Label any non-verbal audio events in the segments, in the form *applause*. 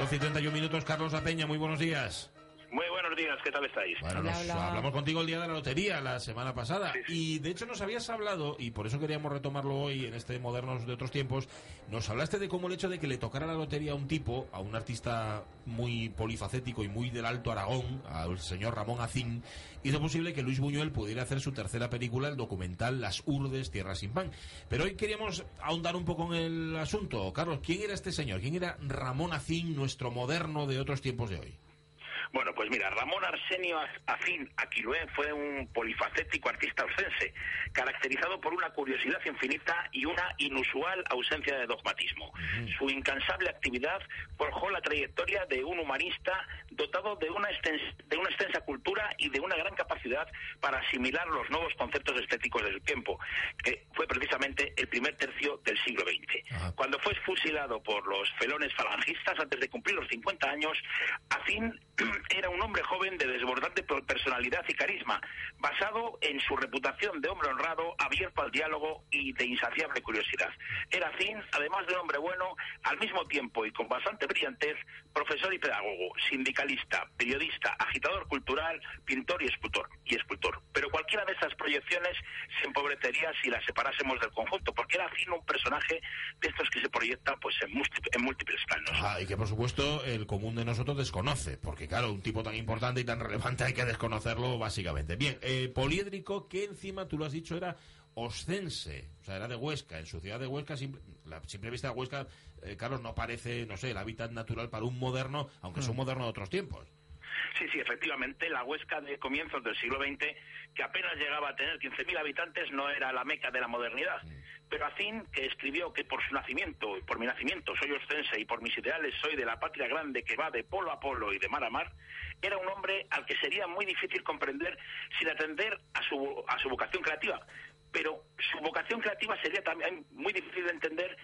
12 y 31 minutos, Carlos La Peña, muy buenos días. Muy buenos días, ¿qué tal estáis? Bueno, Hola, nos hola. hablamos contigo el día de la lotería la semana pasada Sí, sí. y de hecho nos habías hablado y por eso queríamos retomarlo hoy en este modernos de otros tiempos. Nos hablaste de cómo el hecho de que le tocara la lotería a un tipo, a un artista muy polifacético y muy del Alto Aragón, al señor Ramón Acín, hizo posible que Luis Buñuel pudiera hacer su tercera película, el documental Las Urdes, Tierra sin Pan. Pero hoy queríamos ahondar un poco en el asunto. Carlos, ¿quién era este señor? ¿Quién era Ramón Acín, nuestro moderno de otros tiempos de hoy? Bueno, pues mira, Ramón Arsenio Afín Aquilué fue un polifacético artista oscense, caracterizado por una curiosidad infinita y una inusual ausencia de dogmatismo. Su incansable actividad forjó la trayectoria de un humanista dotado de una, extens- de una extensa cultura y de una gran capacidad para asimilar los nuevos conceptos estéticos del tiempo, que fue precisamente el primer tercio del siglo XX. Ajá. Cuando fue fusilado por los felones falangistas antes de cumplir los 50 años, Afín era un hombre joven de desbordante per- personalidad y carisma, basado en su reputación de hombre honrado, abierto al diálogo y de insaciable curiosidad. Era Afín, además de hombre bueno, al mismo tiempo y con bastante brillantez, profesor y pedagogo, sindicalista, periodista, agitador cultural, pintor y escultor. Y escultor. Pero cualquiera de estas proyecciones se empobrecería si las separásemos del conjunto, porque era Afín un personaje de estos que se proyectan pues en, múlti- en múltiples planos. Ah, y que por supuesto el común de nosotros desconoce, porque claro, un tipo tan importante y tan relevante hay que desconocerlo básicamente. Bien, eh, poliédrico, que encima tú lo has dicho era oscense, o sea, era de Huesca, en su ciudad de Huesca, simple, la simple vista de Huesca, eh, Carlos, no parece, no sé, el hábitat natural para un moderno, aunque es un moderno de otros tiempos. Sí, sí, efectivamente, la Huesca de comienzos del siglo XX, que apenas llegaba a tener 15.000 habitantes, no era la meca de la modernidad. Pero Acín, que escribió que por su nacimiento, por mi nacimiento soy oscense y por mis ideales soy de la patria grande que va de polo a polo y de mar a mar, era un hombre al que sería muy difícil comprender sin atender a su, a su vocación creativa. Pero su vocación creativa sería también muy difícil de entender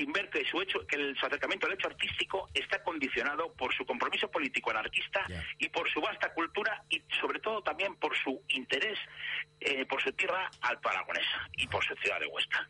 sin ver que su hecho, que el, su acercamiento al hecho artístico está condicionado por su compromiso político anarquista y por su vasta cultura y sobre todo también por su interés eh, por su tierra alto aragonesa y por su ciudad de Huesca.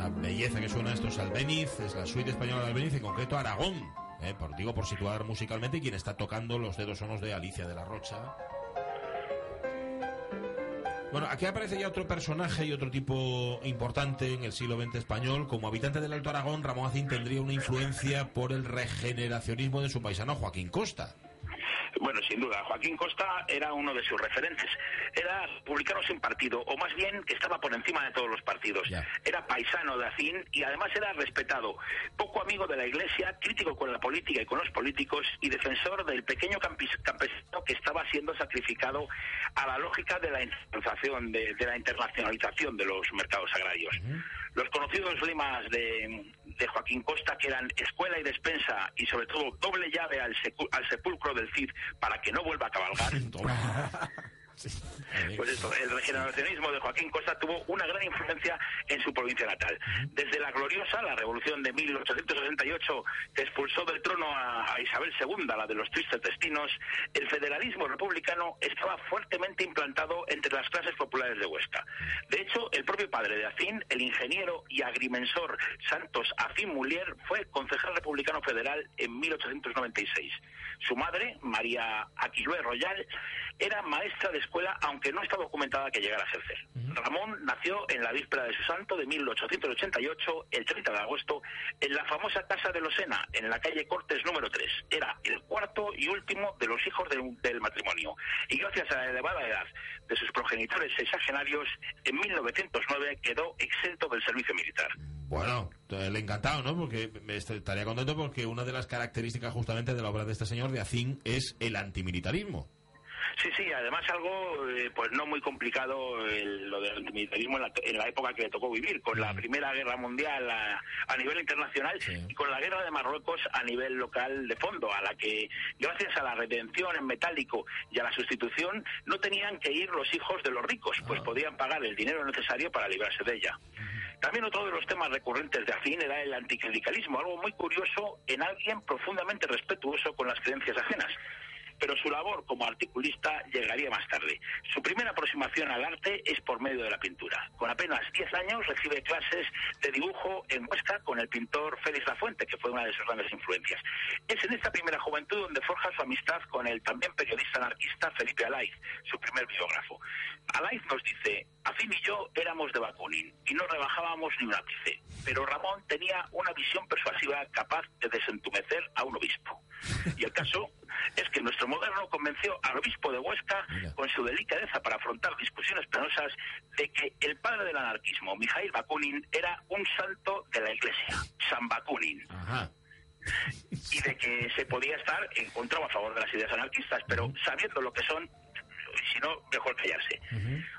Esta belleza que suena esto es Albeniz, es la suite española de Albeniz, en concreto Aragón, eh, por, digo por situar musicalmente, quien está tocando los dedos sonos de Alicia de la Rocha. Bueno, aquí aparece ya otro personaje y otro tipo importante en el siglo XX español. Como habitante del Alto Aragón, Ramón Acín tendría una influencia por el regeneracionismo de su paisano Joaquín Costa. Bueno, sin duda, Joaquín Costa era uno de sus referentes. Era republicano sin partido, o más bien que estaba por encima de todos los partidos. Era paisano de Acín y además era respetado. Poco amigo de la Iglesia, crítico con la política y con los políticos y defensor del pequeño campesino que estaba siendo sacrificado a la lógica de la internacionalización de, de la internacionalización de los mercados agrarios. Los conocidos lemas de, Joaquín Costa, que eran escuela y despensa y sobre todo doble llave al, al sepulcro del Cid para que no vuelva a cabalgar. *laughs* pues esto, el regeneracionismo de Joaquín Costa tuvo una gran influencia en su provincia natal. Desde la gloriosa, la revolución de 1868, que expulsó del trono a, a Isabel II, la de los tristes destinos, el federalismo republicano estaba fuertemente implantado entre las clases populares de Huesca. De hecho, el propio padre de Acín, el ingeniero y agrimensor Santos Acín Mulier, fue concejal republicano federal en 1896. Su madre, María Aquilué Royal, era maestra de escuela, aunque no está documentada que llegara a ejercer. Ramón nació en la víspera de su santo de 1888, el 30 de agosto, en la famosa casa de Losena, en la calle Cortes número 3. Era el cuarto y último de los hijos del, del matrimonio. Y gracias a la elevada edad de sus progenitores sexagenarios, en 1909 quedó exento del servicio militar. Bueno, eh, le encantado, ¿no? Porque estaría contento porque una de las características justamente de la obra de este señor de Acín es el antimilitarismo. Sí, sí, además algo eh, pues no muy complicado el- lo del antimilitarismo en la, en la época que le tocó vivir, con la Primera Guerra Mundial a, a nivel internacional Sí. y con la Guerra de Marruecos a nivel local de fondo, a la que gracias a la redención en metálico y a la sustitución no tenían que ir los hijos de los ricos, pues Ah. podían pagar el dinero necesario para librarse de ella. También otro de los temas recurrentes de Afín era el anticlericalismo, algo muy curioso en alguien profundamente respetuoso con las creencias ajenas pero su labor como articulista llegaría más tarde. Su primera aproximación al arte es por medio de la pintura. Con apenas 10 años recibe clases de dibujo en Huesca con el pintor Félix Lafuente, que fue una de sus grandes influencias. Es en esta primera juventud donde forja su amistad con el también periodista anarquista Felipe Alaiz, su primer biógrafo. Alaiz nos dice, Afín y yo éramos de Bakunin y no rebajábamos ni un ápice, pero Ramón tenía una visión persuasiva capaz de desentumecer a un obispo. Y el caso es que nuestro moderno convenció al obispo de Huesca, con su delicadeza para afrontar discusiones penosas, de que el padre del anarquismo, Mijail Bakunin, era un santo de la iglesia, San Bakunin. Y de que se podía estar en contra o a favor de las ideas anarquistas, pero sabiendo lo que son, si no, mejor callarse.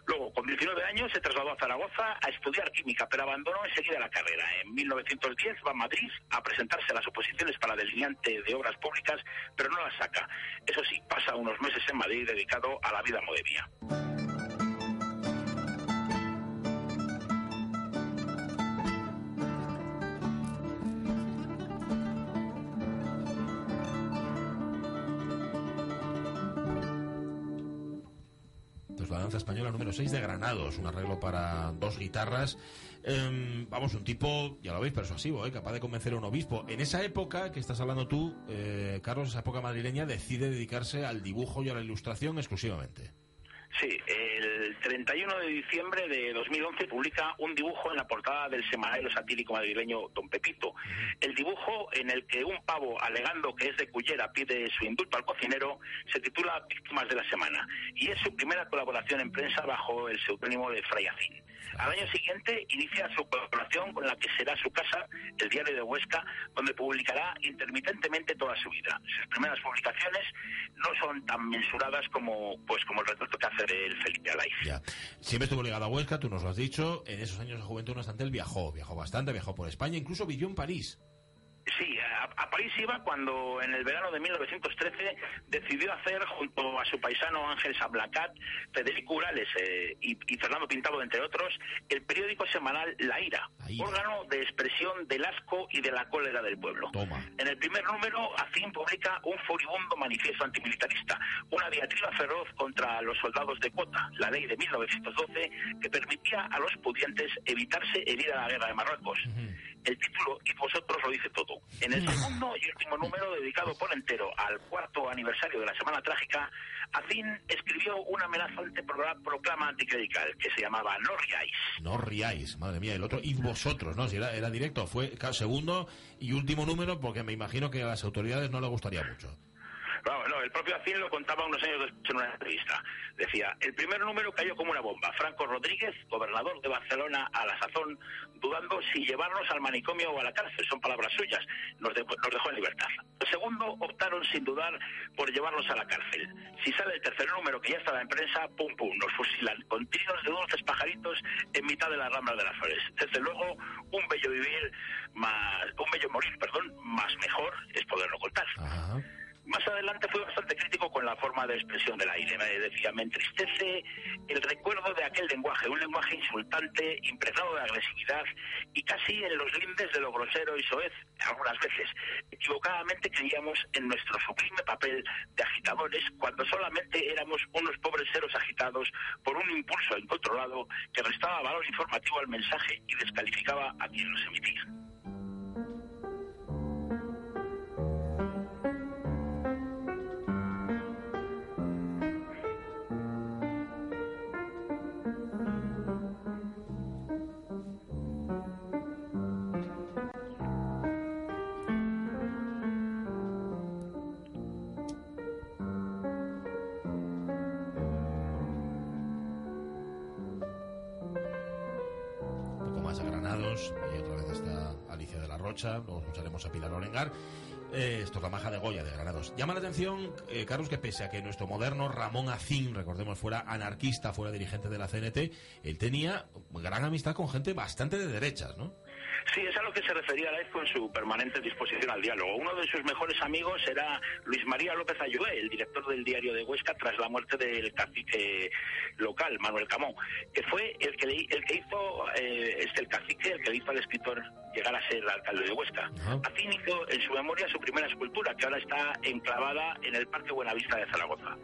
Luego, con 19 años, se trasladó a Zaragoza a estudiar química, pero abandonó enseguida la carrera. En 1910 va a Madrid a presentarse a las oposiciones para delineante de obras públicas, pero no las saca. Eso sí, pasa unos meses en Madrid dedicado a la vida modemia. 6 de Granados, un arreglo para dos guitarras. Em, vamos, un tipo, ya lo veis, persuasivo, ¿eh? capaz de convencer a un obispo. En esa época que estás hablando tú, eh, Carlos, esa época madrileña, decide dedicarse al dibujo y a la ilustración exclusivamente. Sí, el 31 de diciembre de 2011 publica un dibujo en la portada del semanario satírico madrileño Don Pepito. El dibujo en el que un pavo, alegando que es de Cullera, pide su indulto al cocinero, se titula Víctimas de la Semana y es su primera colaboración en prensa bajo el seudónimo de Fray Azín. Al año siguiente inicia su colaboración con la que será su casa, el Diario de Huesca, donde publicará intermitentemente toda su vida. Sus primeras publicaciones no son tan mensuradas como, pues, como el retrato que hace del Felipe Alaiz. Ya. Siempre estuvo ligado a Huesca, tú nos lo has dicho. En esos años de juventud, no obstante, él viajó, viajó bastante, viajó por España, incluso vivió en París. Sí, a, París iba cuando en el verano de 1913 decidió hacer junto a su paisano Ángel Sablacat, Federico Urales eh, y, Fernando Pintado, entre otros, el periódico semanal La Ira, órgano de expresión del asco y de la cólera del pueblo. En el primer número, Afín publica un furibundo manifiesto antimilitarista, una diatriba feroz contra los soldados de cuota, la ley de 1912 que permitía a los pudientes evitarse el ir a la guerra de Marruecos el título y vosotros lo dice todo. En el segundo y último número, dedicado por entero al cuarto aniversario de la Semana Trágica, Afín escribió una amenazante proclama anticlerical que se llamaba No riáis. No riáis, madre mía, el otro, y vosotros, ¿no? Si era, era directo, fue segundo y último número porque me imagino que a las autoridades no le gustaría mucho el propio Acín lo contaba unos años después en una entrevista. Decía, el primer número cayó como una bomba. Franco Rodríguez, gobernador de Barcelona a la sazón, dudando si llevarnos al manicomio o a la cárcel, son palabras suyas, nos, dejó en libertad. El segundo optaron sin dudar por llevarnos a la cárcel. Si sale el tercer número, que ya estaba en prensa, pum pum, nos fusilan con tiros de dulces pajaritos en mitad de las ramblas de las flores. Desde luego, un bello vivir más, un bello morir, perdón, más mejor es poderlo contar. Más adelante fue bastante crítico con la forma de expresión del aire. Me decía, me entristece el recuerdo de aquel lenguaje, un lenguaje insultante, impregnado de agresividad y casi en los lindes de lo grosero y soez. Algunas veces, equivocadamente creíamos en nuestro sublime papel de agitadores cuando solamente éramos unos pobres seres agitados por un impulso incontrolado que restaba valor informativo al mensaje y descalificaba a quien los emitía. Luego escucharemos a Pilar Orengar. Eh, esto es de Goya de Granados. Llama la atención, eh, Carlos, que pese a que nuestro moderno Ramón Acín, recordemos, fuera anarquista, fuera dirigente de la CNT, él tenía gran amistad con gente bastante de derechas, ¿no? Sí, es a lo que se refería Laez con su permanente disposición al diálogo. Uno de sus mejores amigos era Luis María López Ayué, el director del diario de Huesca tras la muerte del cacique local, Manuel Camón, que fue el que, el que hizo, eh, este, el cacique, el que le hizo al escritor llegar a ser alcalde de Huesca. Así inició en su memoria su primera escultura, que ahora está enclavada en el Parque Buenavista de Zaragoza.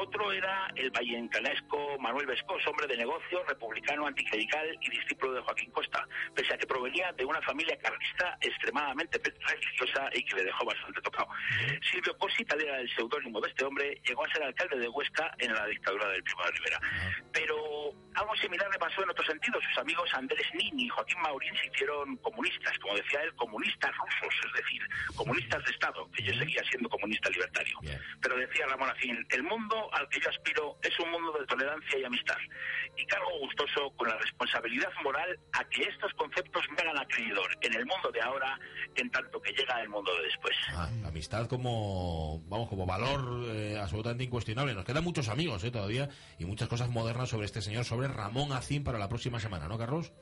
Otro era el vallencanesco Manuel Vescos, hombre de negocio, republicano, anticlerical y discípulo de Joaquín Costa, pese a que provenía de una familia carlista extremadamente religiosa y que le dejó bastante tocado. Silvio Cosi, tal era el seudónimo de este hombre, llegó a ser alcalde de Huesca en la dictadura del Primo de Rivera. Pero algo similar le pasó en otro sentido. Sus amigos Andrés Nin y Joaquín Maurín se hicieron comunistas, como decía él, comunistas rusos, es decir, comunistas de Estado, que yo seguía siendo comunista libertario. Pero decía Ramón Afín, el mundo al que yo aspiro es un mundo de tolerancia y amistad. Y cargo gustoso con la responsabilidad moral a que estos conceptos me hagan acreedor en el mundo de ahora, en tanto que llega el mundo de después. Ah, amistad como, vamos, como valor eh, absolutamente incuestionable. Nos quedan muchos amigos eh, todavía y muchas cosas modernas sobre este señor, sobre Ramón Acín para la próxima semana, ¿no, Carlos?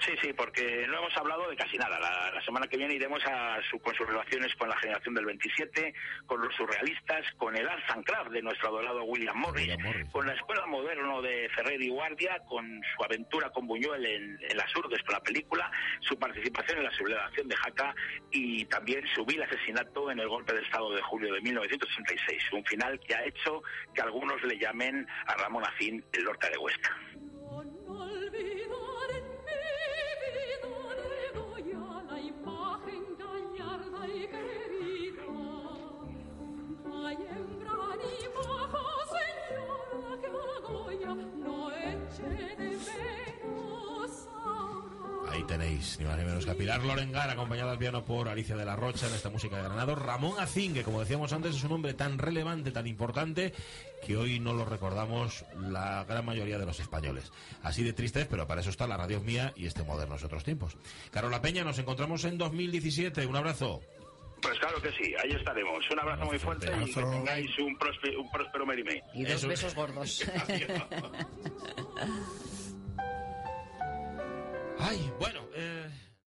Sí, sí, porque no hemos hablado de casi nada. La, semana que viene iremos a su, con sus relaciones con la generación del 27, con los surrealistas, con el Arts and de nuestro adorado William Morris, con la Escuela Moderno de Ferrer y Guardia, con su aventura con Buñuel en, en las Urdes con la película, su participación en la sublevación de Jaca y también su vil asesinato en el golpe de Estado de julio de 1966. Un final que ha hecho que algunos le llamen a Ramón Afín el Lorca de Huesca. Tenéis, ni más ni menos que a Pilar Lorengar, acompañada al piano por Alicia de la Rocha en esta música de Granado. Ramón Acín, que como decíamos antes es un hombre tan relevante, tan importante, que hoy no lo recordamos la gran mayoría de los españoles. Así de triste, pero para eso está la radio mía y este Modernos Otros Tiempos. Carola Peña, nos encontramos en 2017. Un abrazo. Pues claro que sí, ahí estaremos. Un abrazo muy fuerte y que tengáis un próspero, un próspero Merimé. Y dos besos gordos. *laughs* *laughs* Ay, bueno, eh,